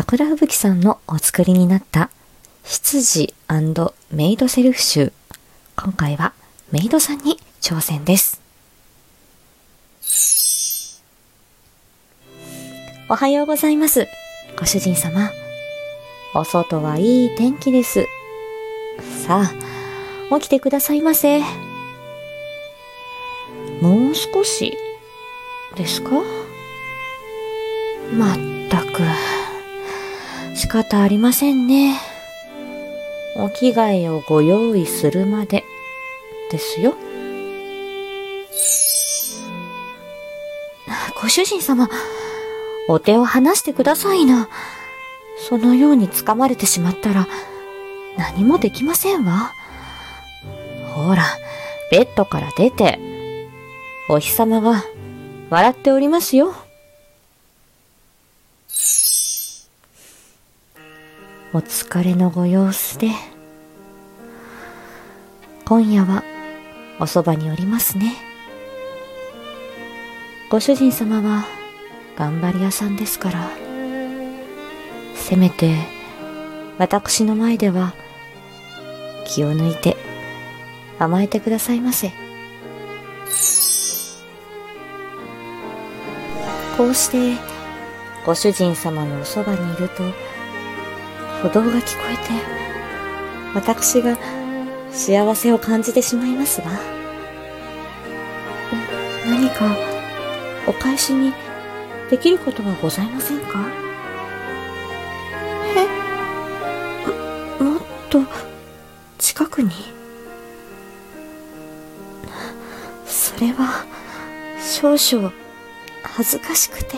桜吹雪さんのお作りになった執事メイドセルフ集。今回はメイドさんに挑戦です。おはようございます。ご主人様。お外はいい天気です。さあ、起きてくださいませ。もう少し、ですか？まったく、仕方ありませんね。お着替えをご用意するまで、ですよ。ご主人様、お手を離してくださいな。そのように掴まれてしまったら、何もできませんわ。ほら、ベッドから出て、お日様が笑っておりますよ。お疲れのご様子で、今夜はおそばにおりますね。ご主人様は頑張り屋さんですから、せめて私の前では気を抜いて甘えてくださいませ。こうしてご主人様のおそばにいると歩道が聞こえて私が幸せを感じてしまいますわ。何かお返しにできることはございませんか？えもっと近くに？それは少々恥ずかしくて。